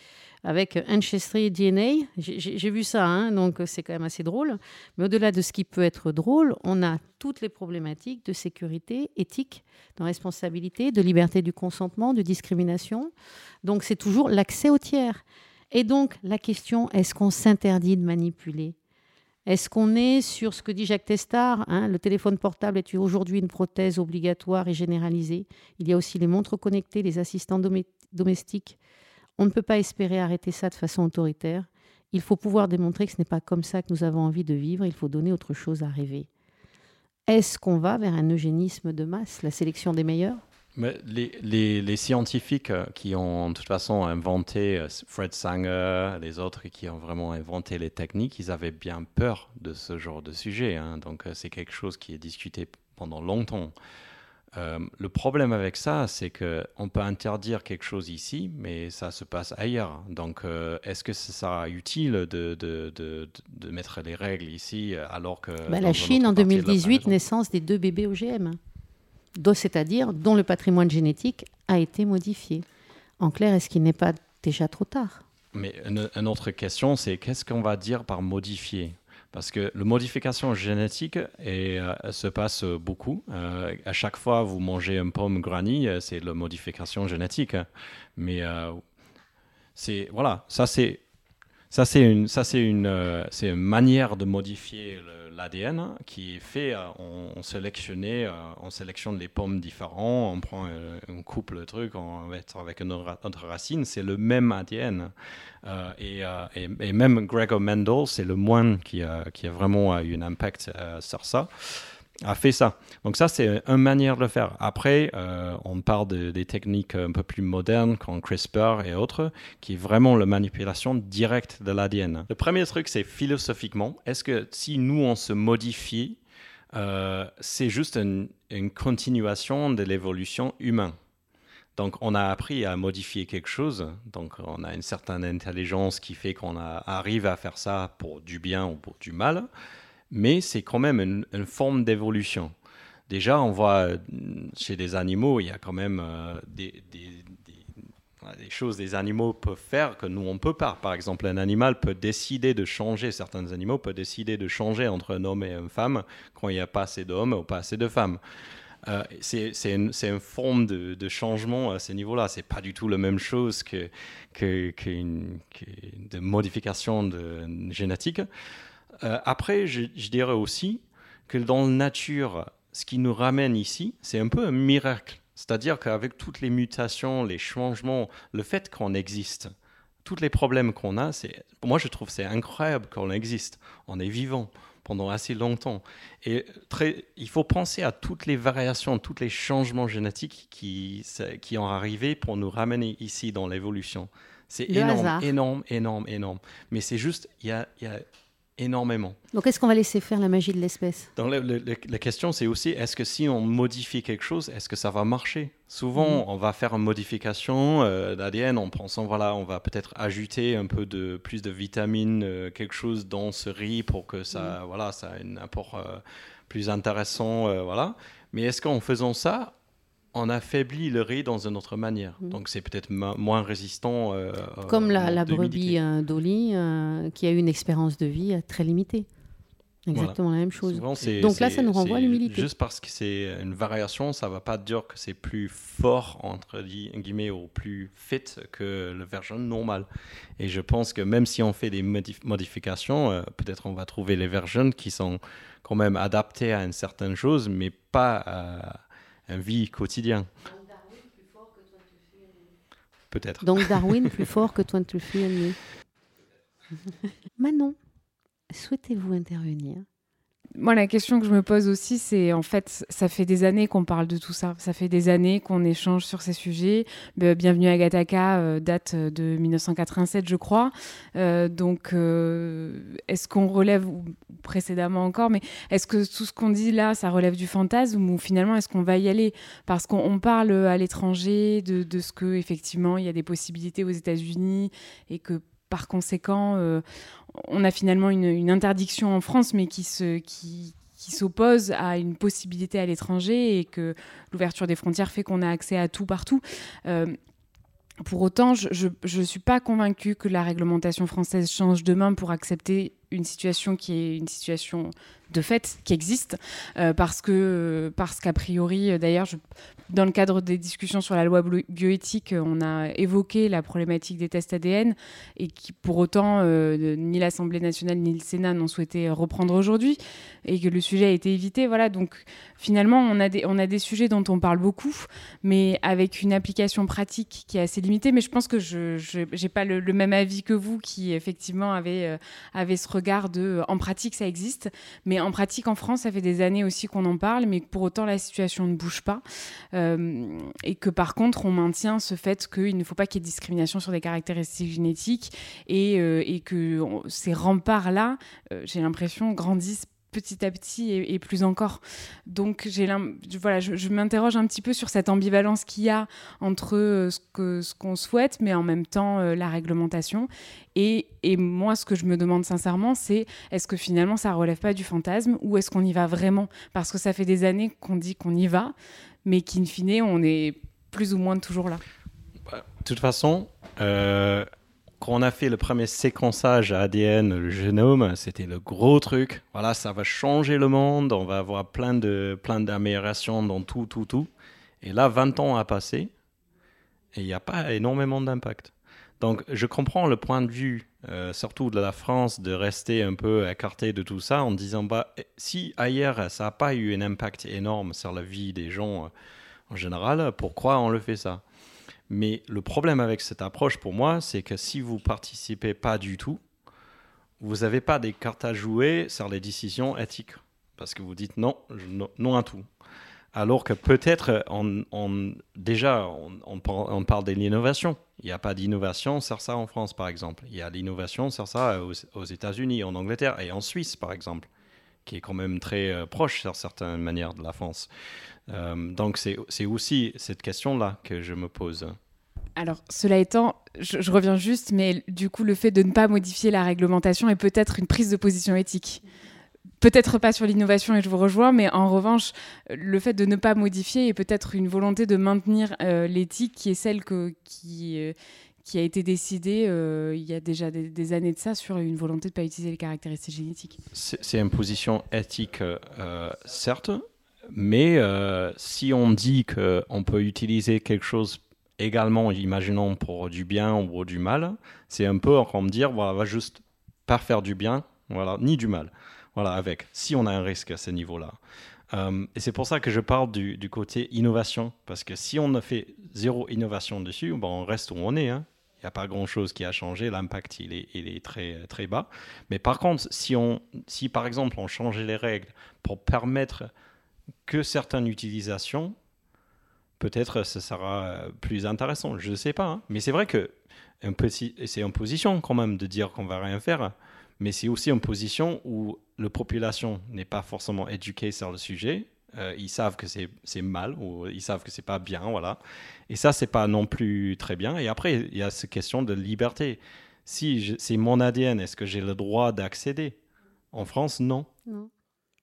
avec Ancestry DNA. J'ai vu ça, hein, donc c'est quand même assez drôle. Mais au-delà de ce qui peut être drôle, on a toutes les problématiques de sécurité, éthique, de responsabilité, de liberté du consentement, de discrimination. Donc c'est toujours l'accès aux tiers. Et donc, la question, est-ce qu'on s'interdit de manipuler? Est-ce qu'on est sur ce que dit Jacques Testard hein, Le téléphone portable est aujourd'hui une prothèse obligatoire et généralisée. Il y a aussi les montres connectées, les assistants domestiques. On ne peut pas espérer arrêter ça de façon autoritaire. Il faut pouvoir démontrer que ce n'est pas comme ça que nous avons envie de vivre. Il faut donner autre chose à rêver. Est-ce qu'on va vers un eugénisme de masse, la sélection des meilleurs? Mais les, les, scientifiques euh, qui ont de toute façon inventé, euh, Fred Sanger, les autres qui ont vraiment inventé les techniques, ils avaient bien peur de ce genre de sujet. Hein. Donc euh, c'est quelque chose qui est discuté pendant longtemps. le problème avec ça, c'est qu'on peut interdire quelque chose ici, mais ça se passe ailleurs. Donc, est-ce que ça sera utile de, de, de, de, mettre les règles ici alors que... Bah, la Chine, en 2018, naissance des deux bébés OGM c'est-à-dire dont le patrimoine génétique a été modifié. En clair, est-ce qu'il n'est pas déjà trop tard? Mais une, autre question, c'est qu'est-ce qu'on va dire par modifier? Parce que la modification génétique euh, se passe beaucoup. Euh, à chaque fois, vous mangez une pomme granny, euh, c'est la modification génétique. Mais c'est voilà, ça c'est ça c'est une ça c'est une c'est une manière de modifier l'ADN qui est fait, on, euh, sélectionne, on sélectionne les pommes différents, on prend, euh, on coupe le truc, on met avec une autre racine, c'est le même ADN. Euh, et, et, même Gregor Mendel, c'est le moine qui qui a vraiment eu un impact sur ça a fait ça. Donc ça, c'est une manière de le faire. Après, euh, on parle des techniques un peu plus modernes comme CRISPR et autres, qui est vraiment la manipulation directe de l'ADN. Le premier truc, c'est philosophiquement, est-ce que si nous, on se modifie, euh, c'est juste une, continuation de l'évolution humaine? Donc, on a appris à modifier quelque chose. Donc, on a une certaine intelligence qui fait qu'on arrive à faire ça pour du bien ou pour du mal mais c'est quand même une, forme d'évolution. Déjà, on voit euh, chez les animaux, il y a quand même euh, des, des, choses des animaux peuvent faire que nous, on ne peut pas. Par exemple, un animal peut décider de changer, certains animaux peuvent décider de changer entre un homme et une femme quand il n'y a pas assez d'hommes ou pas assez de femmes. Euh, c'est une, une, forme de, changement à ce niveau-là. C'est pas du tout la même chose que, que, de modification de, génétique. Euh, après, je, dirais aussi que dans la nature, ce qui nous ramène ici, c'est un peu un miracle. C'est-à-dire qu'avec toutes les mutations, les changements, le fait qu'on existe, tous les problèmes qu'on a, c'est, moi je trouve c'est incroyable qu'on existe. On est vivant pendant assez longtemps. Et très, il faut penser à toutes les variations, tous les changements génétiques qui, qui ont arrivé pour nous ramener ici dans l'évolution. C'est énorme, énorme, énorme, énorme. Mais c'est juste, il y a, y a énormément. Donc, est-ce qu'on va laisser faire la magie de l'espèce? La question, c'est aussi, est-ce que si on modifie quelque chose, est-ce que ça va marcher? Souvent, mm. on va faire une modification euh, d'ADN en pensant, voilà, on va peut-être ajouter un peu de plus de vitamines, euh, quelque chose dans ce riz pour que ça, mm. voilà, ça ait un apport euh, plus intéressant, voilà. Mais est-ce qu'en faisant ça, on affaiblit le riz dans une autre manière. Mm. Donc c'est peut-être moins résistant. Euh, Comme la, la brebis euh, euh, qui a eu une expérience de vie très limitée. Exactement la même chose. Donc là, ça nous renvoie à l'humilité. Juste parce que c'est une variation, ça ne va pas dire que c'est plus fort, entre guillemets, ou plus fit que le version normal. Et je pense que même si on fait des modifications, peut-être on va trouver les versions qui sont quand même adaptées à une certaine chose, mais pas à vie quotidien. Peut-être. Donc Darwin plus fort que 23 and Manon, souhaitez-vous intervenir? Moi, la question que je me pose aussi, c'est en fait, ça fait des années qu'on parle de tout ça. Ça fait des années qu'on échange sur ces sujets. Bienvenue à Gataka euh, date de 1987, je crois. Euh, donc, euh, est-ce qu'on relève, ou précédemment encore, mais est-ce que tout ce qu'on dit là, ça relève du fantasme ou finalement est-ce qu'on va y aller? Parce qu'on parle à l'étranger de, de, ce que effectivement il y a des possibilités aux États-Unis et que par conséquent, on a finalement une, interdiction en France, mais qui se, qui, qui s'oppose à une possibilité à l'étranger et que l'ouverture des frontières fait qu'on a accès à tout partout. pour autant, je ne suis pas convaincue que la réglementation française change demain pour accepter une situation qui est une situation de fait qui existe parce que parce qu'a priori d'ailleurs dans le cadre des discussions sur la loi bioéthique, on a évoqué la problématique des tests ADN et qui, pour autant, euh, ni l'Assemblée nationale ni le Sénat n'ont souhaité reprendre aujourd'hui et que le sujet a été évité. Voilà, donc finalement, on a, des, on a des sujets dont on parle beaucoup, mais avec une application pratique qui est assez limitée. Mais je pense que je n'ai pas le, même avis que vous qui, effectivement, euh, avez ce regard de en pratique, ça existe. Mais en pratique, en France, ça fait des années aussi qu'on en parle, mais pour autant, la situation ne bouge pas. Euh, et que par contre, on maintient ce fait qu'il ne faut pas qu'il y ait discrimination sur des caractéristiques génétiques et, euh, que ces remparts-là, euh, j'ai l'impression, grandissent petit à petit et, plus encore. Donc j'ai voilà, je, m'interroge un petit peu sur cette ambivalence qu'il y a entre ce que ce qu'on souhaite, mais en même temps la réglementation. Et, et, moi, ce que je me demande sincèrement, c'est est-ce que finalement ça relève pas du fantasme ou est-ce qu'on y va vraiment? Parce que ça fait des années qu'on dit qu'on y va, mais qu'in fine, on est plus ou moins toujours là. Bah, de toute façon, euh, quand on a fait le premier séquençage à ADN, le génome, c'était le gros truc. Voilà, ça va changer le monde, on va avoir plein de plein d'améliorations dans tout, tout, tout. Et là, 20 ans a passé et il n'y a pas énormément d'impact. Donc, je comprends le point de vue, euh, surtout de la France, de rester un peu écarté de tout ça en disant bah, si ailleurs ça n'a pas eu un impact énorme sur la vie des gens euh, en général, pourquoi on le fait ça? Mais le problème avec cette approche pour moi, c'est que si vous participez pas du tout, vous n'avez pas des cartes à jouer sur les décisions éthiques. Parce que vous dites non, non à tout. Alors que peut-être, on, déjà, on, parle de l'innovation. Il n'y a pas d'innovation sur ça en France, par exemple. Il y a l'innovation sur ça aux, États-Unis, en Angleterre et en Suisse, par exemple, qui est quand même très euh, proche, sur certaines manières, de la France. Euh, donc, c'est aussi cette question-là que je me pose. Alors, cela étant, je, je, reviens juste, mais du coup, le fait de ne pas modifier la réglementation est peut-être une prise de position éthique. Peut-être pas sur l'innovation et je vous rejoins, mais en revanche, le fait de ne pas modifier est peut-être une volonté de maintenir euh, l'éthique qui est celle que, qui, euh, qui a été décidée euh, il y a déjà des, années de ça sur une volonté de ne pas utiliser les caractéristiques génétiques. C'est une position éthique, certes, mais si on dit qu'on peut utiliser quelque chose également, imaginons, pour du bien ou du mal, c'est un peu comme dire, voilà, va juste pas faire du bien, voilà, ni du mal. Voilà, avec, si on a un risque à ce niveau-là. Euh, et c'est pour ça que je parle du, côté innovation, parce que si on a fait zéro innovation dessus, bon, on reste où on est. Hein. Il n'y a pas grand-chose qui a changé, l'impact il est, il est, très, très bas. Mais par contre, si, on, si par exemple on changeait les règles pour permettre que certaines utilisations, peut-être ce sera plus intéressant. Je ne sais pas. Hein. Mais c'est vrai que c'est une position quand même de dire qu'on va rien faire mais c'est aussi une position où la population n'est pas forcément éduquée sur le sujet. Euh, ils savent que c'est mal ou ils savent que c'est pas bien, voilà. Et ça, c'est pas non plus très bien. Et après, il y a cette question de liberté. Si c'est mon ADN, est-ce que j'ai le droit d'accéder? En France, non. Non,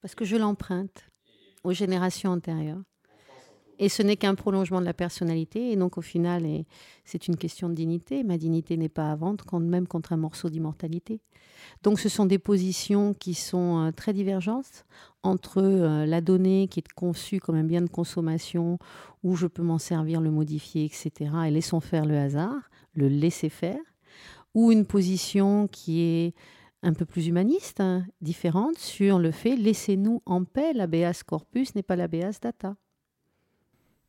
parce que je l'emprunte aux générations antérieures. Et ce n'est qu'un prolongement de la personnalité. Et donc, au final, c'est une question de dignité. Ma dignité n'est pas à vendre, même contre un morceau d'immortalité. Donc, ce sont des positions qui sont euh, très divergentes entre euh, la donnée qui est conçue comme un bien de consommation, où je peux m'en servir, le modifier, etc. Et laissons faire le hasard, le laisser faire, ou une position qui est un peu plus humaniste, hein, différente, sur le fait laissez-nous en paix, l'ABS corpus n'est pas l'ABS data.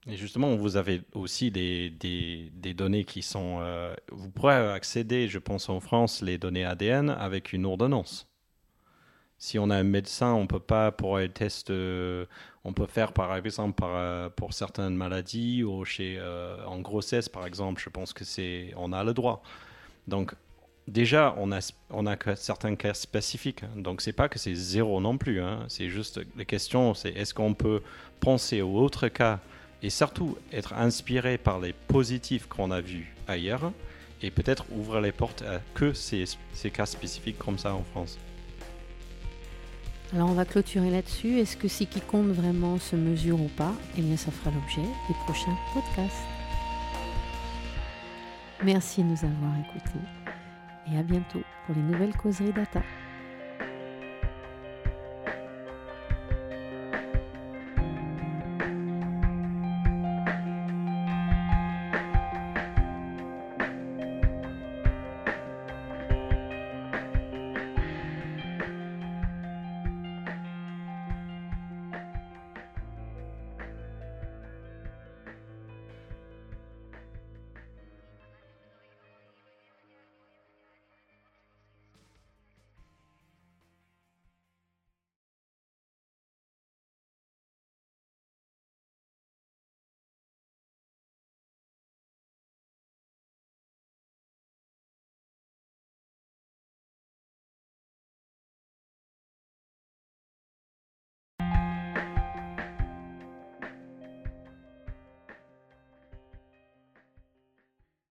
Et justement, vous avez aussi des, des, données qui sont... Euh, vous pourrez accéder, je pense en France, les données ADN avec une ordonnance. Si on a un médecin, on peut pas pour un test, euh, on peut faire par exemple par, euh, pour certaines maladies ou chez en grossesse par exemple. Je pense que c'est on a le droit. Donc déjà on a certains cas spécifiques. Donc c'est pas que c'est zéro non plus. Hein. C'est juste la question, c'est est-ce qu'on peut penser aux autres cas et surtout être inspiré par les positifs qu'on a vus ailleurs et peut-être ouvrir les portes à que ces, ces cas spécifiques comme ça en France. Alors on va clôturer là-dessus. Est-ce que ce qui compte vraiment se mesure ou pas Eh bien ça fera l'objet des prochains podcasts. Merci de nous avoir écoutés et à bientôt pour les nouvelles causeries data.